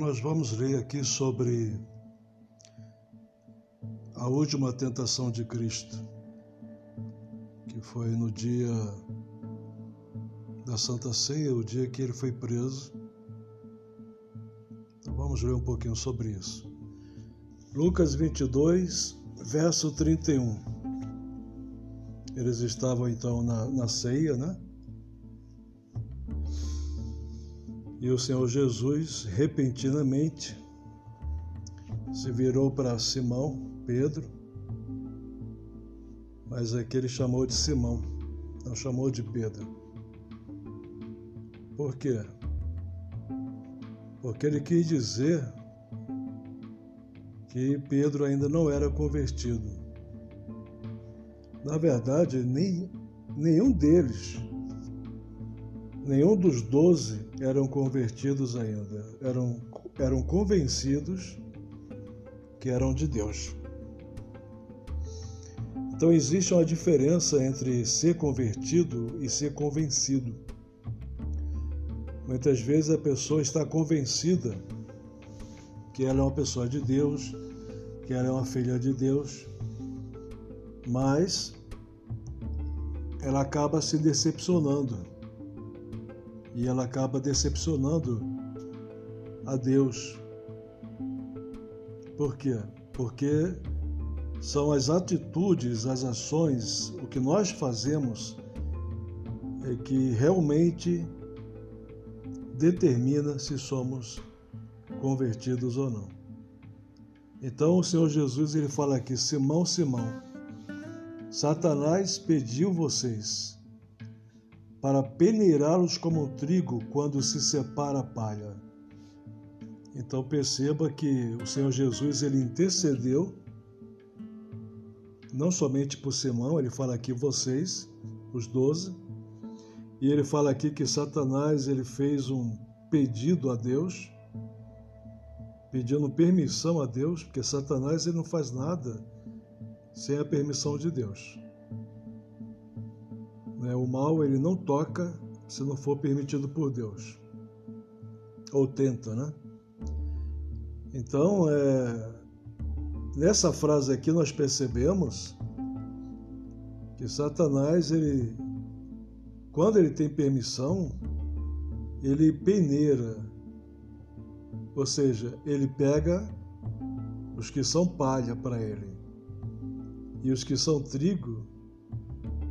nós vamos ler aqui sobre a última tentação de Cristo, que foi no dia da Santa Ceia, o dia que ele foi preso. Então vamos ler um pouquinho sobre isso. Lucas 22, verso 31. Eles estavam então na, na ceia, né? E o Senhor Jesus, repentinamente, se virou para Simão, Pedro, mas aqui ele chamou de Simão, não chamou de Pedro. Por quê? Porque ele quis dizer que Pedro ainda não era convertido. Na verdade, nem, nenhum deles Nenhum dos doze eram convertidos ainda, eram, eram convencidos que eram de Deus. Então existe uma diferença entre ser convertido e ser convencido. Muitas vezes a pessoa está convencida que ela é uma pessoa de Deus, que ela é uma filha de Deus, mas ela acaba se decepcionando e ela acaba decepcionando a Deus. Por quê? Porque são as atitudes, as ações, o que nós fazemos é que realmente determina se somos convertidos ou não. Então o Senhor Jesus ele fala aqui: Simão, Simão, Satanás pediu vocês para peneirá-los como trigo quando se separa a palha. Então perceba que o Senhor Jesus ele intercedeu não somente por Simão, ele fala aqui vocês, os doze, e ele fala aqui que Satanás ele fez um pedido a Deus, pedindo permissão a Deus, porque Satanás ele não faz nada sem a permissão de Deus. Né? O mal ele não toca se não for permitido por Deus. Ou tenta, né? Então, é, nessa frase aqui nós percebemos que Satanás, ele, quando ele tem permissão, ele peneira, ou seja, ele pega os que são palha para ele e os que são trigo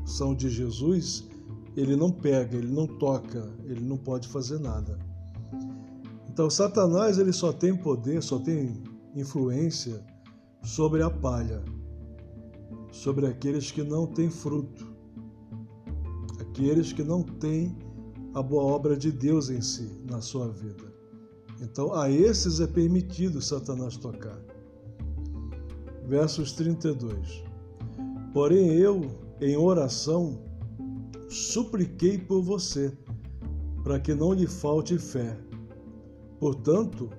são de Jesus, ele não pega, ele não toca, ele não pode fazer nada. Então, Satanás ele só tem poder, só tem influência sobre a palha, sobre aqueles que não têm fruto, aqueles que não têm a boa obra de Deus em si, na sua vida. Então, a esses é permitido Satanás tocar. Versos 32. Porém, eu, em oração, supliquei por você, para que não lhe falte fé. Portanto,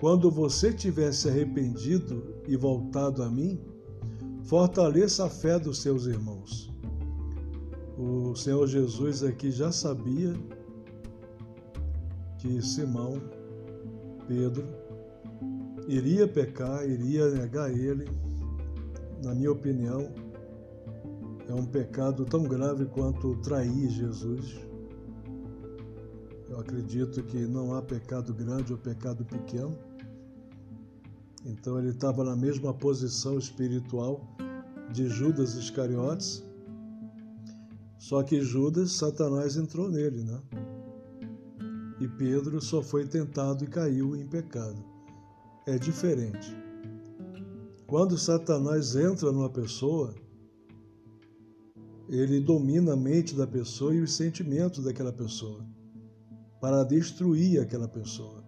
quando você tiver se arrependido e voltado a mim, fortaleça a fé dos seus irmãos. O Senhor Jesus aqui já sabia que Simão, Pedro, iria pecar, iria negar ele. Na minha opinião, é um pecado tão grave quanto trair Jesus. Eu acredito que não há pecado grande ou pecado pequeno. Então ele estava na mesma posição espiritual de Judas Iscariotes. Só que Judas, Satanás entrou nele, né? E Pedro só foi tentado e caiu em pecado. É diferente. Quando Satanás entra numa pessoa, ele domina a mente da pessoa e os sentimentos daquela pessoa para destruir aquela pessoa,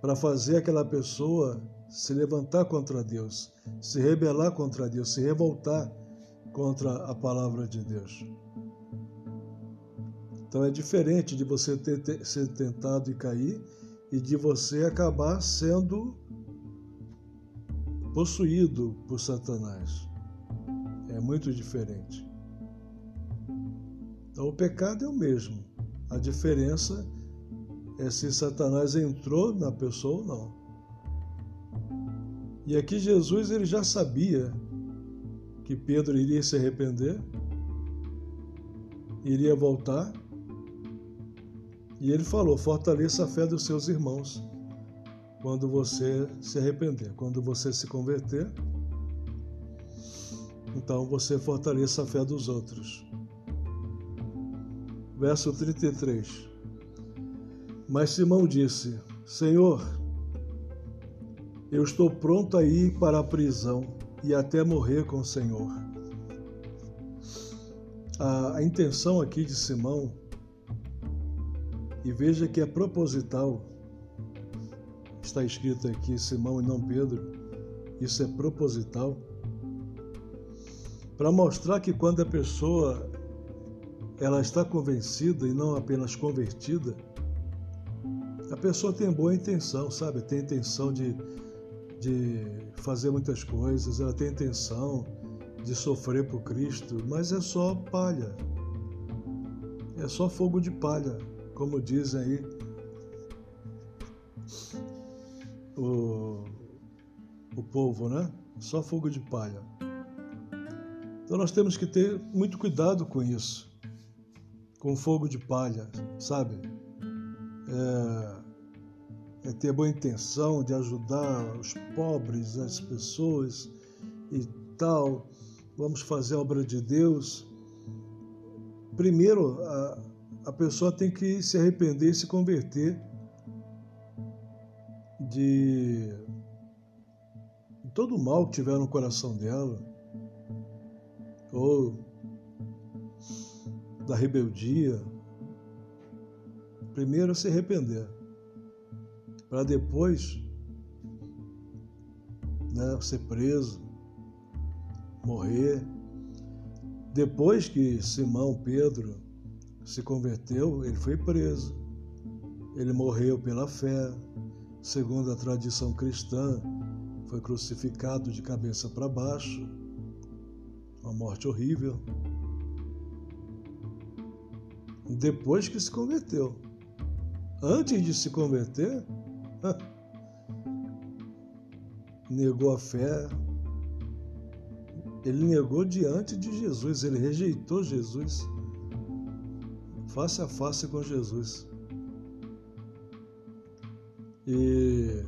para fazer aquela pessoa se levantar contra Deus, se rebelar contra Deus, se revoltar contra a palavra de Deus. Então é diferente de você ter, ter, ser tentado e cair e de você acabar sendo possuído por Satanás. É muito diferente. Então o pecado é o mesmo. A diferença é se Satanás entrou na pessoa ou não. E aqui Jesus ele já sabia que Pedro iria se arrepender, iria voltar, e ele falou: fortaleça a fé dos seus irmãos quando você se arrepender, quando você se converter. Então você fortaleça a fé dos outros. Verso 33. Mas Simão disse: Senhor, eu estou pronto a ir para a prisão e até morrer com o Senhor. A, a intenção aqui de Simão, e veja que é proposital, está escrito aqui Simão e não Pedro, isso é proposital, para mostrar que quando a pessoa ela está convencida e não apenas convertida, a pessoa tem boa intenção, sabe? Tem intenção de, de fazer muitas coisas, ela tem intenção de sofrer por Cristo, mas é só palha. É só fogo de palha, como dizem aí o, o povo, né? Só fogo de palha. Então nós temos que ter muito cuidado com isso, com fogo de palha, sabe? é, é ter boa intenção de ajudar os pobres, as pessoas e tal. Vamos fazer a obra de Deus. Primeiro, a, a pessoa tem que se arrepender e se converter de todo o mal que tiver no coração dela, ou da rebeldia, Primeiro se arrepender, para depois né, ser preso, morrer. Depois que Simão Pedro se converteu, ele foi preso. Ele morreu pela fé, segundo a tradição cristã, foi crucificado de cabeça para baixo, uma morte horrível. Depois que se converteu antes de se converter, negou a fé. Ele negou diante de Jesus, ele rejeitou Jesus, face a face com Jesus. E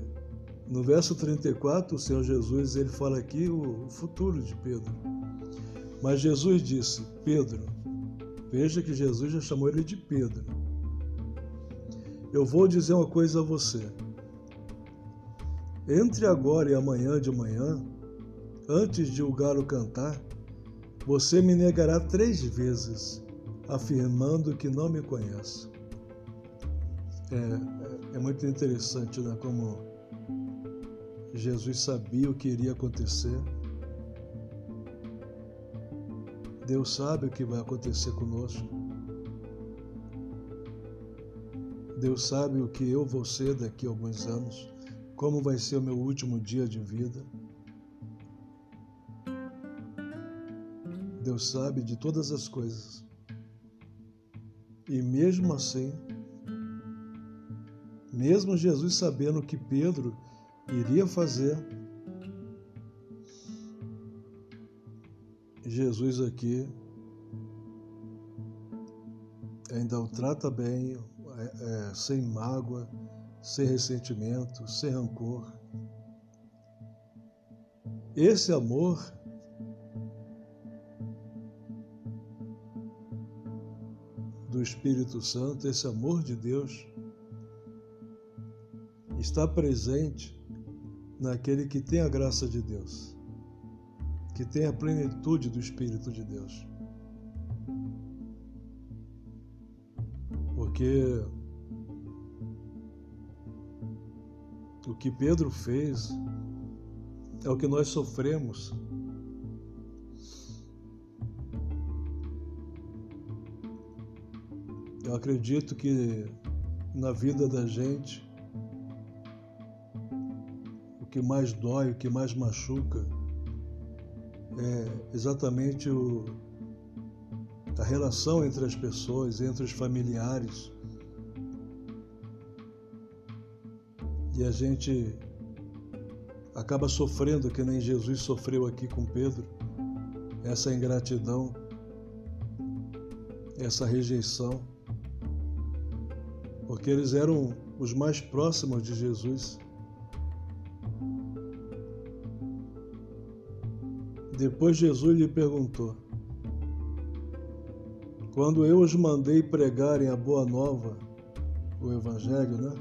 no verso 34, o Senhor Jesus ele fala aqui o futuro de Pedro. Mas Jesus disse: Pedro, veja que Jesus já chamou ele de Pedro. Eu vou dizer uma coisa a você. Entre agora e amanhã de manhã, antes de o galo cantar, você me negará três vezes, afirmando que não me conhece. É, é muito interessante né, como Jesus sabia o que iria acontecer. Deus sabe o que vai acontecer conosco. Deus sabe o que eu vou ser daqui a alguns anos, como vai ser o meu último dia de vida. Deus sabe de todas as coisas. E mesmo assim, mesmo Jesus sabendo o que Pedro iria fazer, Jesus aqui ainda o trata bem, é, é, sem mágoa, sem ressentimento, sem rancor. Esse amor do Espírito Santo, esse amor de Deus, está presente naquele que tem a graça de Deus, que tem a plenitude do Espírito de Deus. porque o que Pedro fez é o que nós sofremos. Eu acredito que na vida da gente, o que mais dói, o que mais machuca, é exatamente o, a relação entre as pessoas, entre os familiares, e a gente acaba sofrendo que nem Jesus sofreu aqui com Pedro, essa ingratidão, essa rejeição, porque eles eram os mais próximos de Jesus. Depois Jesus lhe perguntou: Quando eu os mandei pregarem a boa nova, o Evangelho, né?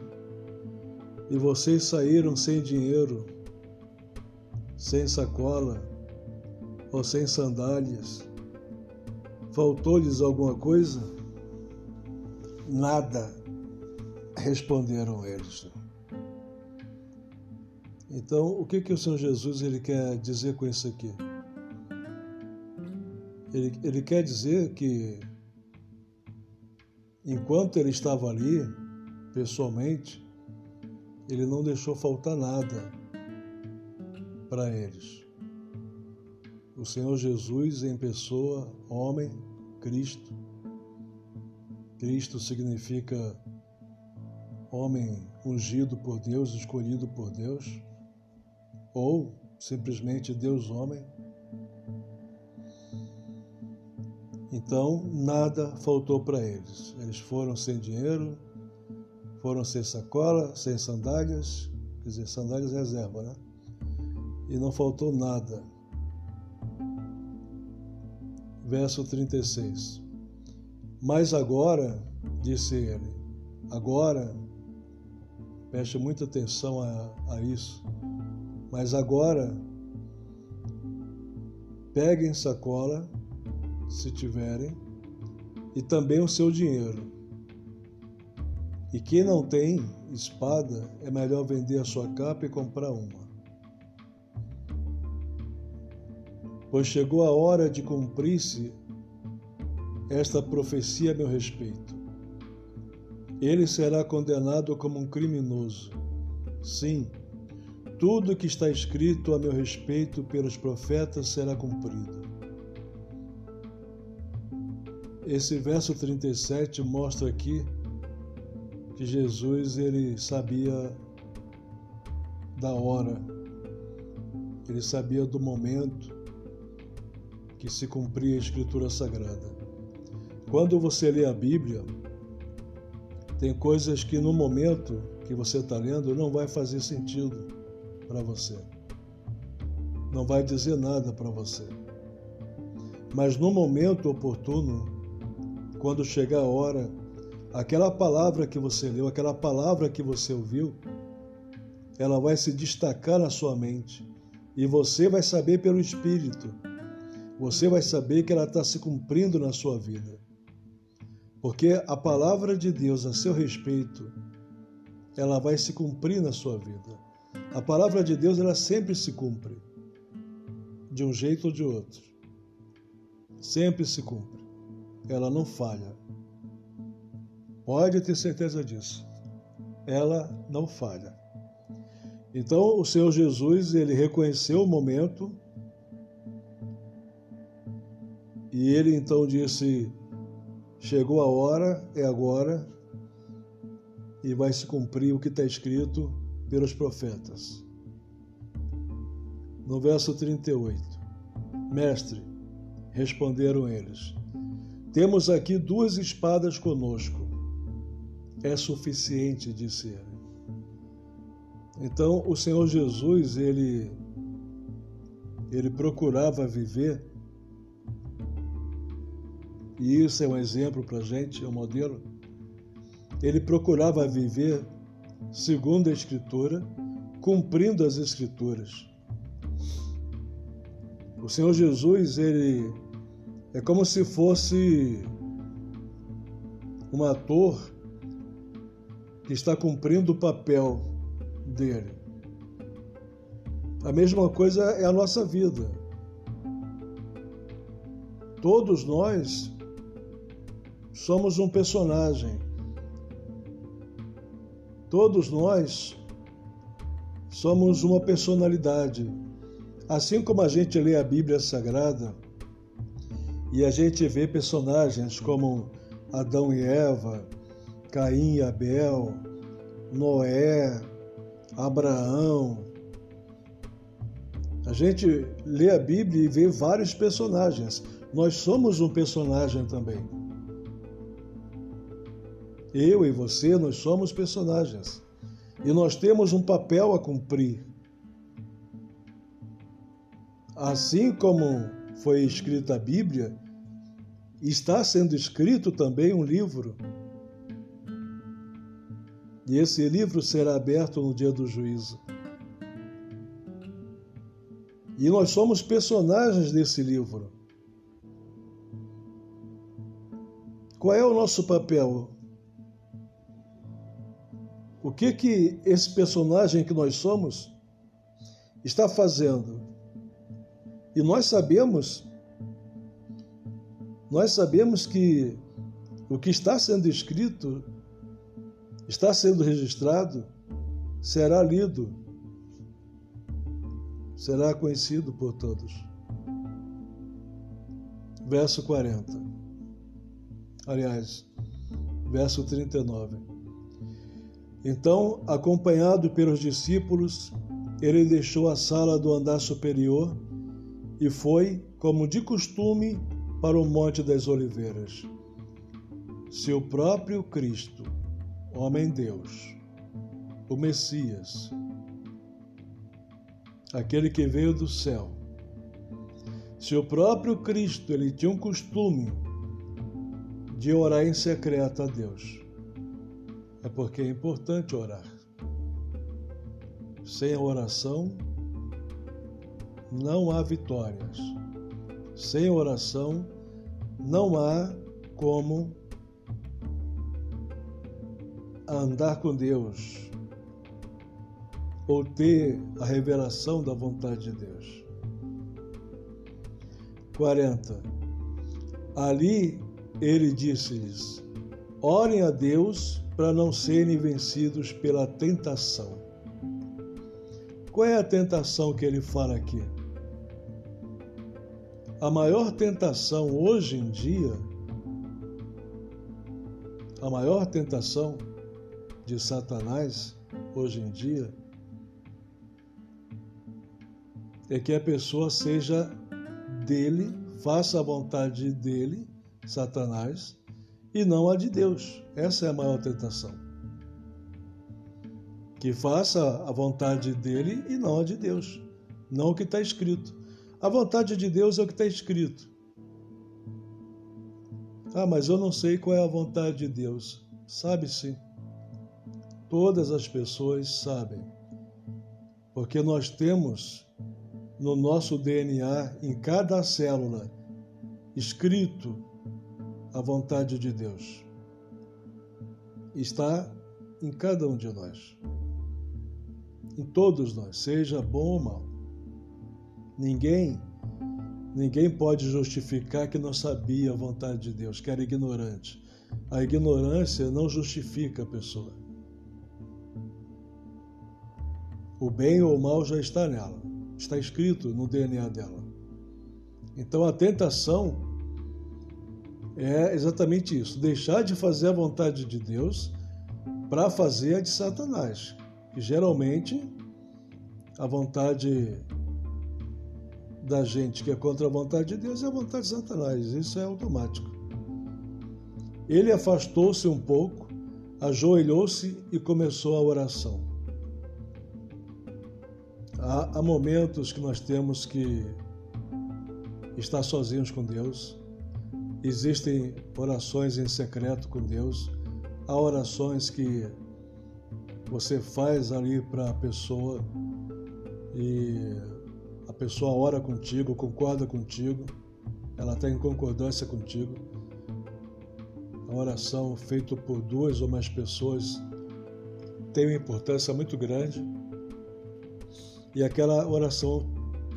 E vocês saíram sem dinheiro, sem sacola ou sem sandálias, faltou-lhes alguma coisa? Nada, responderam eles. Então, o que, que o Senhor Jesus ele quer dizer com isso aqui? Ele, ele quer dizer que, enquanto ele estava ali, pessoalmente, ele não deixou faltar nada para eles. O Senhor Jesus em pessoa, homem, Cristo. Cristo significa homem ungido por Deus, escolhido por Deus, ou simplesmente Deus homem. Então, nada faltou para eles. Eles foram sem dinheiro, foram sem sacola, sem sandálias, quer dizer, sandálias reserva, né? E não faltou nada. Verso 36. Mas agora, disse ele, agora, preste muita atenção a, a isso, mas agora, peguem sacola se tiverem, e também o seu dinheiro. E quem não tem espada, é melhor vender a sua capa e comprar uma. Pois chegou a hora de cumprir-se esta profecia a meu respeito. Ele será condenado como um criminoso. Sim, tudo que está escrito a meu respeito pelos profetas será cumprido. Esse verso 37 mostra aqui que Jesus ele sabia da hora, ele sabia do momento que se cumpria a Escritura Sagrada. Quando você lê a Bíblia, tem coisas que no momento que você está lendo não vai fazer sentido para você, não vai dizer nada para você. Mas no momento oportuno, quando chegar a hora, aquela palavra que você leu, aquela palavra que você ouviu, ela vai se destacar na sua mente e você vai saber pelo Espírito, você vai saber que ela está se cumprindo na sua vida. Porque a palavra de Deus a seu respeito, ela vai se cumprir na sua vida. A palavra de Deus, ela sempre se cumpre, de um jeito ou de outro. Sempre se cumpre ela não falha. Pode ter certeza disso. Ela não falha. Então, o Senhor Jesus, ele reconheceu o momento e ele então disse: Chegou a hora, é agora, e vai se cumprir o que está escrito pelos profetas. No verso 38, Mestre, responderam eles: temos aqui duas espadas conosco. É suficiente, disse ele. Então, o Senhor Jesus, ele ele procurava viver e isso é um exemplo para a gente, é um modelo. Ele procurava viver segundo a Escritura, cumprindo as Escrituras. O Senhor Jesus, ele é como se fosse um ator que está cumprindo o papel dele. A mesma coisa é a nossa vida. Todos nós somos um personagem. Todos nós somos uma personalidade. Assim como a gente lê a Bíblia Sagrada, e a gente vê personagens como Adão e Eva, Caim e Abel, Noé, Abraão. A gente lê a Bíblia e vê vários personagens. Nós somos um personagem também. Eu e você, nós somos personagens. E nós temos um papel a cumprir. Assim como foi escrita a Bíblia, está sendo escrito também um livro. E esse livro será aberto no dia do juízo. E nós somos personagens desse livro. Qual é o nosso papel? O que que esse personagem que nós somos está fazendo? E nós sabemos nós sabemos que o que está sendo escrito, está sendo registrado, será lido, será conhecido por todos. Verso 40. Aliás, verso 39. Então, acompanhado pelos discípulos, ele deixou a sala do andar superior e foi, como de costume, para o Monte das Oliveiras. Seu próprio Cristo, homem-deus, o Messias, aquele que veio do céu. Seu próprio Cristo, ele tinha um costume de orar em secreto a Deus. É porque é importante orar. Sem a oração, não há vitórias. Sem oração, não há como andar com Deus ou ter a revelação da vontade de Deus. 40. Ali ele disse-lhes: Orem a Deus para não serem vencidos pela tentação. Qual é a tentação que ele fala aqui? A maior tentação hoje em dia, a maior tentação de Satanás hoje em dia é que a pessoa seja dele, faça a vontade dele, Satanás, e não a de Deus. Essa é a maior tentação. Que faça a vontade dele e não a de Deus, não o que está escrito. A vontade de Deus é o que está escrito. Ah, mas eu não sei qual é a vontade de Deus. Sabe sim. Todas as pessoas sabem. Porque nós temos no nosso DNA, em cada célula, escrito a vontade de Deus. Está em cada um de nós. Em todos nós, seja bom ou mal. Ninguém, ninguém pode justificar que não sabia a vontade de Deus, que era ignorante. A ignorância não justifica a pessoa. O bem ou o mal já está nela, está escrito no DNA dela. Então a tentação é exatamente isso: deixar de fazer a vontade de Deus para fazer a de Satanás, que geralmente a vontade da gente que é contra a vontade de Deus é a vontade de Satanás. Isso é automático. Ele afastou-se um pouco, ajoelhou-se e começou a oração. Há, há momentos que nós temos que estar sozinhos com Deus. Existem orações em secreto com Deus. Há orações que você faz ali para a pessoa e pessoa ora contigo, concorda contigo, ela está em concordância contigo. A oração feita por duas ou mais pessoas tem uma importância muito grande. E aquela oração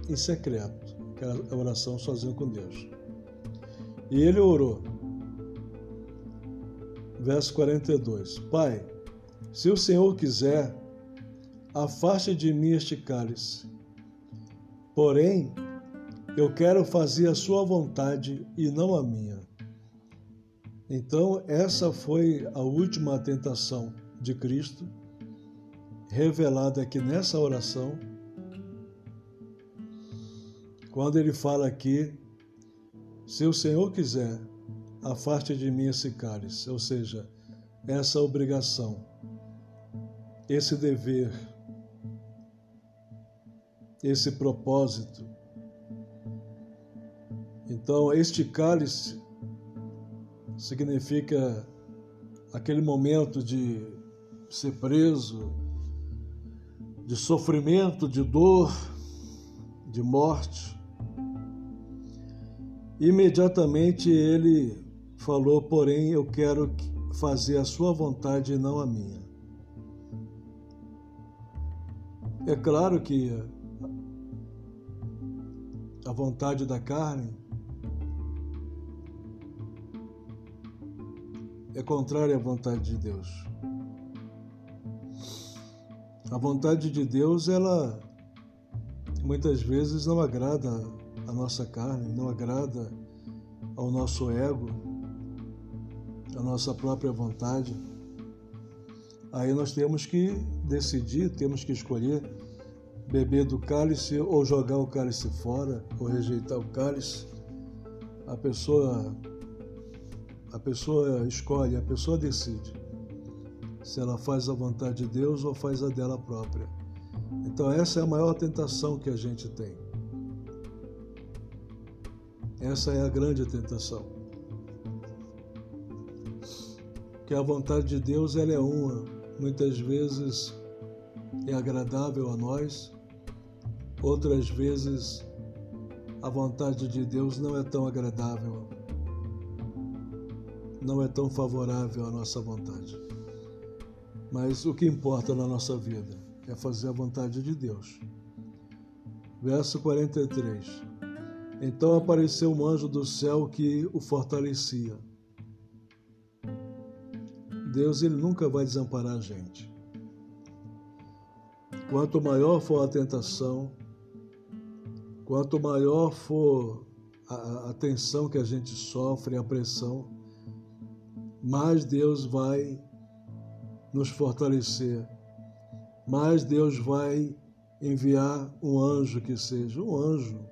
em secreto, aquela oração sozinho com Deus. E ele orou. Verso 42. Pai, se o Senhor quiser, afaste de mim este cálice. Porém, eu quero fazer a sua vontade e não a minha. Então, essa foi a última tentação de Cristo. revelada aqui nessa oração, quando ele fala aqui, se o Senhor quiser, afaste de mim esse cálice, ou seja, essa obrigação, esse dever, esse propósito. Então, este cálice significa aquele momento de ser preso, de sofrimento, de dor, de morte. Imediatamente ele falou: Porém, eu quero fazer a sua vontade e não a minha. É claro que a vontade da carne é contrária à vontade de Deus. A vontade de Deus, ela muitas vezes não agrada a nossa carne, não agrada ao nosso ego, à nossa própria vontade. Aí nós temos que decidir, temos que escolher beber do cálice ou jogar o cálice fora ou rejeitar o cálice. A pessoa a pessoa escolhe, a pessoa decide se ela faz a vontade de Deus ou faz a dela própria. Então, essa é a maior tentação que a gente tem. Essa é a grande tentação. Que a vontade de Deus ela é uma, muitas vezes é agradável a nós, outras vezes a vontade de Deus não é tão agradável não é tão favorável à nossa vontade. Mas o que importa na nossa vida é fazer a vontade de Deus. Verso 43. Então apareceu um anjo do céu que o fortalecia. Deus ele nunca vai desamparar a gente. Quanto maior for a tentação, quanto maior for a, tensão que a gente sofre, a pressão, mais Deus vai nos fortalecer, mais Deus vai enviar um anjo que seja. Um anjo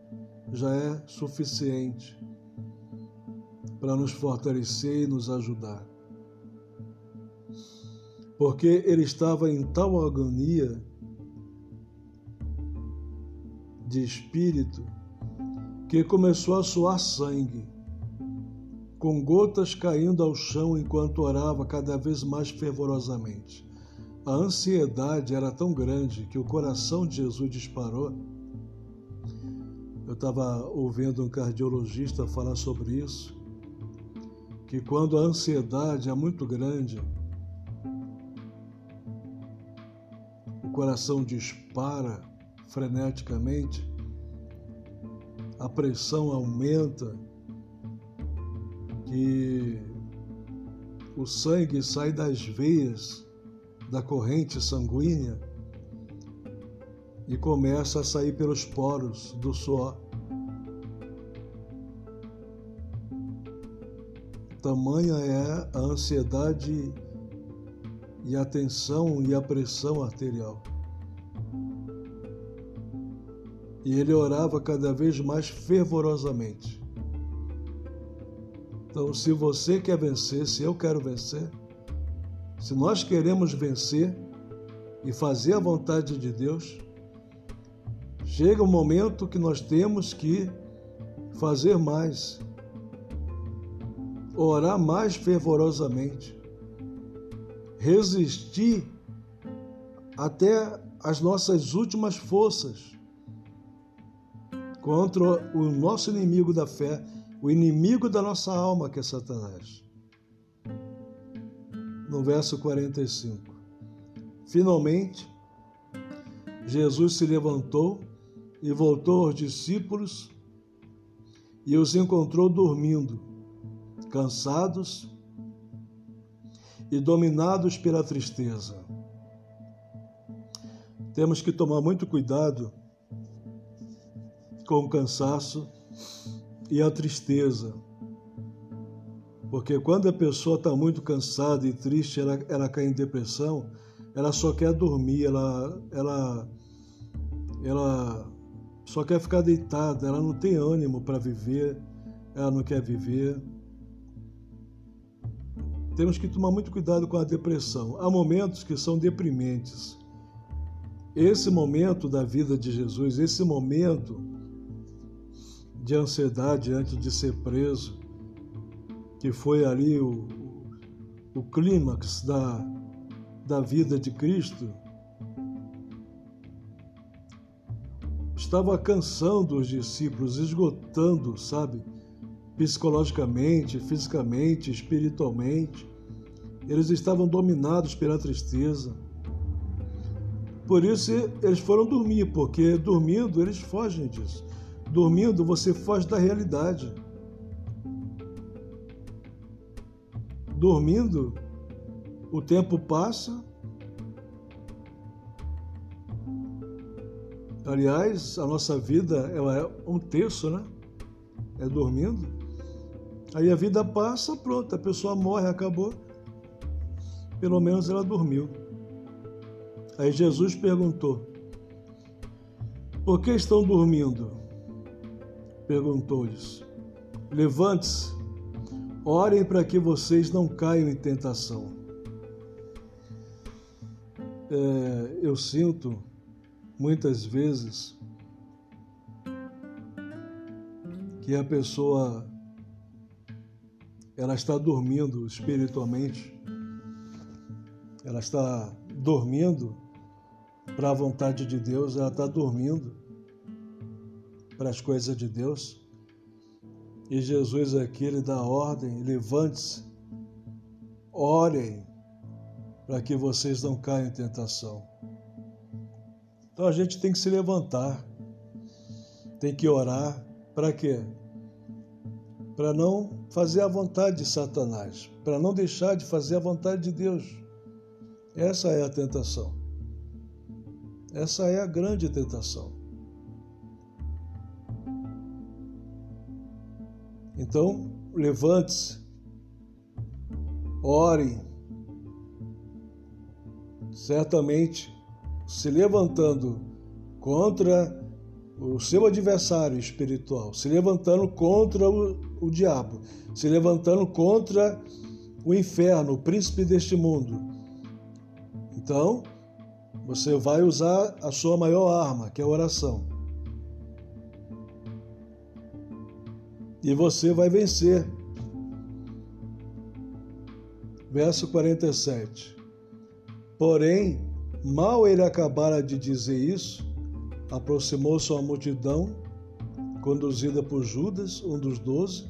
já é suficiente para nos fortalecer e nos ajudar. Porque ele estava em tal agonia de espírito que começou a suar sangue com gotas caindo ao chão enquanto orava cada vez mais fervorosamente. A ansiedade era tão grande que o coração de Jesus disparou. Eu estava ouvindo um cardiologista falar sobre isso, que quando a ansiedade é muito grande, o coração dispara freneticamente, a pressão aumenta que o sangue sai das veias da corrente sanguínea e começa a sair pelos poros do suor. Tamanha é a ansiedade e a tensão e a pressão arterial. E ele orava cada vez mais fervorosamente. Então, se você quer vencer, se eu quero vencer, se nós queremos vencer e fazer a vontade de Deus, chega o um momento que nós temos que fazer mais, orar mais fervorosamente, resistir até as nossas últimas forças contra o nosso inimigo da fé, o inimigo da nossa alma, que é Satanás. No verso 45. Finalmente, Jesus se levantou e voltou aos discípulos e os encontrou dormindo, cansados e dominados pela tristeza. Temos que tomar muito cuidado com o cansaço e a tristeza. Porque quando a pessoa está muito cansada e triste, ela, ela cai em depressão, ela só quer dormir, ela, ela, ela só quer ficar deitada, ela não tem ânimo para viver, ela não quer viver. Temos que tomar muito cuidado com a depressão. Há momentos que são deprimentes. Esse momento da vida de Jesus, esse momento de ansiedade antes de ser preso, que foi ali o, o clímax da, da vida de Cristo, estava cansando os discípulos, esgotando, sabe, psicologicamente, fisicamente, espiritualmente. Eles estavam dominados pela tristeza. Por isso eles foram dormir, porque dormindo eles fogem disso. Dormindo você foge da realidade. Dormindo, o tempo passa Aliás, a nossa vida ela é um terço, né? É dormindo. Aí a vida passa, pronto, a pessoa morre, acabou. Pelo menos ela dormiu. Aí Jesus perguntou: Por que estão dormindo? Perguntou-lhes: Levante-se, orem para que vocês não caiam em tentação. É, eu sinto muitas vezes que a pessoa ela está dormindo espiritualmente, ela está dormindo para a vontade de Deus, ela está dormindo para as coisas de Deus. E Jesus aqui ele dá ordem: levante-se, orem para que vocês não caiam em tentação. Então a gente tem que se levantar, tem que orar. Para quê? Para não fazer a vontade de Satanás, para não deixar de fazer a vontade de Deus. Essa é a tentação. Essa é a grande tentação. Então, levante-se, ore. Certamente se levantando contra o seu adversário espiritual, se levantando contra o, o diabo, se levantando contra o inferno, o príncipe deste mundo. Então, você vai usar a sua maior arma, que é a oração. E você vai vencer. Verso 47. Porém, Mal ele acabara de dizer isso, aproximou-se uma multidão, conduzida por Judas, um dos doze.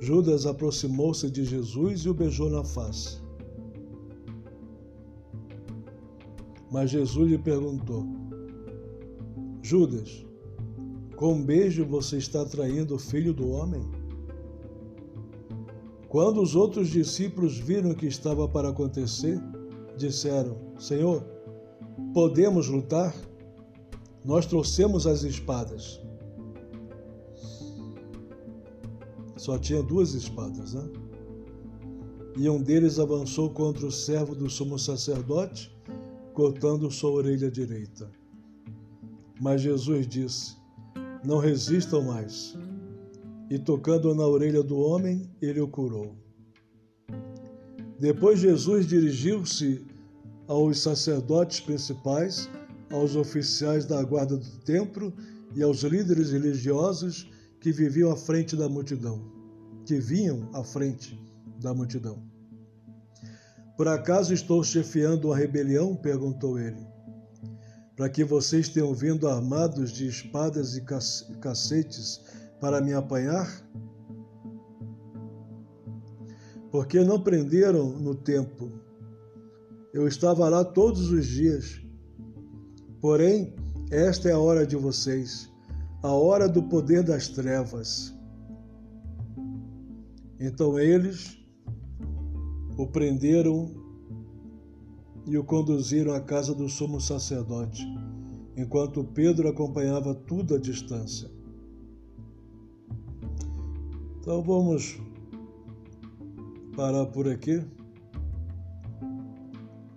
Judas aproximou-se de Jesus e o beijou na face. Mas Jesus lhe perguntou: Judas, com um beijo você está traindo o filho do homem? Quando os outros discípulos viram o que estava para acontecer, disseram: Senhor, podemos lutar, nós trouxemos as espadas. Só tinha duas espadas, né? E um deles avançou contra o servo do sumo sacerdote, cortando sua orelha direita. Mas Jesus disse: Não resistam mais. E tocando na orelha do homem, ele o curou. Depois Jesus dirigiu-se aos sacerdotes principais, aos oficiais da guarda do templo e aos líderes religiosos que viviam à frente da multidão, que vinham à frente da multidão. Por acaso estou chefiando uma rebelião? perguntou ele. Para que vocês tenham vindo armados de espadas e cacetes para me apanhar? Porque não prenderam no tempo eu estava lá todos os dias. Porém, esta é a hora de vocês, a hora do poder das trevas. Então eles o prenderam e o conduziram à casa do sumo sacerdote, enquanto Pedro acompanhava tudo à distância. Então vamos parar por aqui.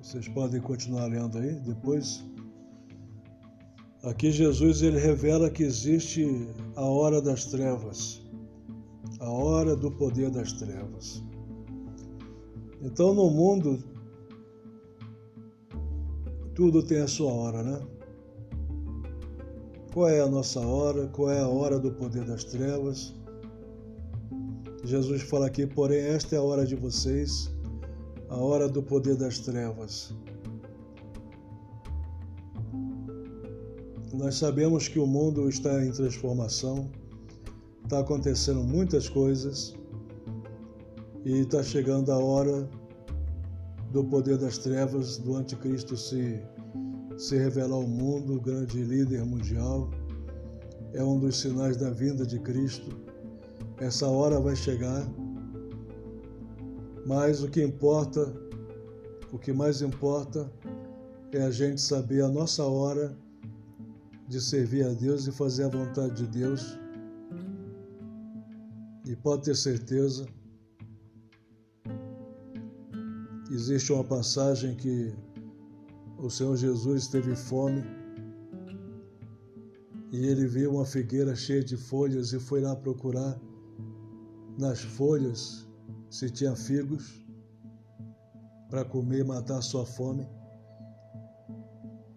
Vocês podem continuar lendo aí depois. Aqui Jesus ele revela que existe a hora das trevas, a hora do poder das trevas. Então no mundo tudo tem a sua hora, né? Qual é a nossa hora? Qual é a hora do poder das trevas? Jesus fala aqui, porém, esta é a hora de vocês, a hora do poder das trevas. Nós sabemos que o mundo está em transformação, está acontecendo muitas coisas e está chegando a hora do poder das trevas, do anticristo se, se revelar ao mundo, o grande líder mundial. É um dos sinais da vinda de Cristo. Essa hora vai chegar, mas o que importa, o que mais importa é a gente saber a nossa hora de servir a Deus e fazer a vontade de Deus. E pode ter certeza, existe uma passagem que o Senhor Jesus teve fome e ele viu uma figueira cheia de folhas e foi lá procurar nas folhas se tinha figos para comer e matar sua fome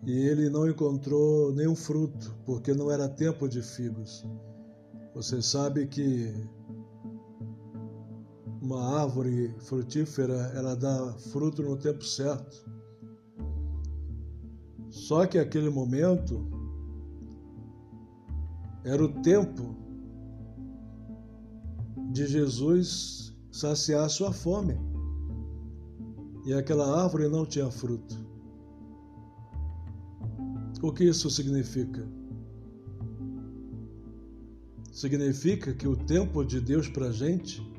e ele não encontrou nenhum fruto, porque não era tempo de figos. Você sabe que uma árvore frutífera, ela dá fruto no tempo certo. Só que aquele momento era o tempo de Jesus saciar sua fome. E aquela árvore não tinha fruto. O que isso significa? Significa que o tempo de Deus para a gente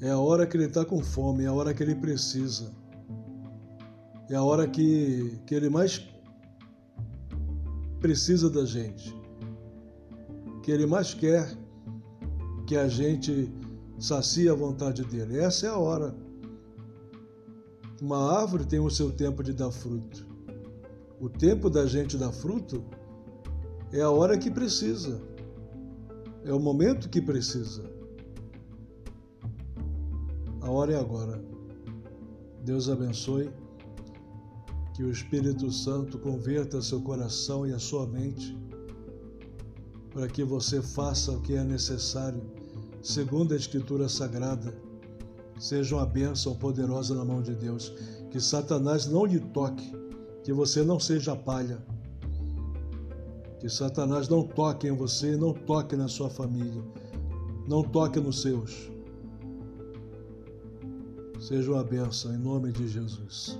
é a hora que Ele está com fome, é a hora que Ele precisa, é a hora que, que Ele mais precisa da gente, que Ele mais quer que a gente sacie a vontade dele. Essa é a hora. Uma árvore tem o seu tempo de dar fruto. O tempo da gente dar fruto é a hora que precisa, é o momento que precisa. A hora é agora. Deus abençoe, que o Espírito Santo converta seu coração e a sua mente para que você faça o que é necessário, segundo a Escritura Sagrada. Seja uma bênção poderosa na mão de Deus, que Satanás não lhe toque que você não seja palha, que Satanás não toque em você, não toque na sua família, não toque nos seus. Seja uma benção em nome de Jesus.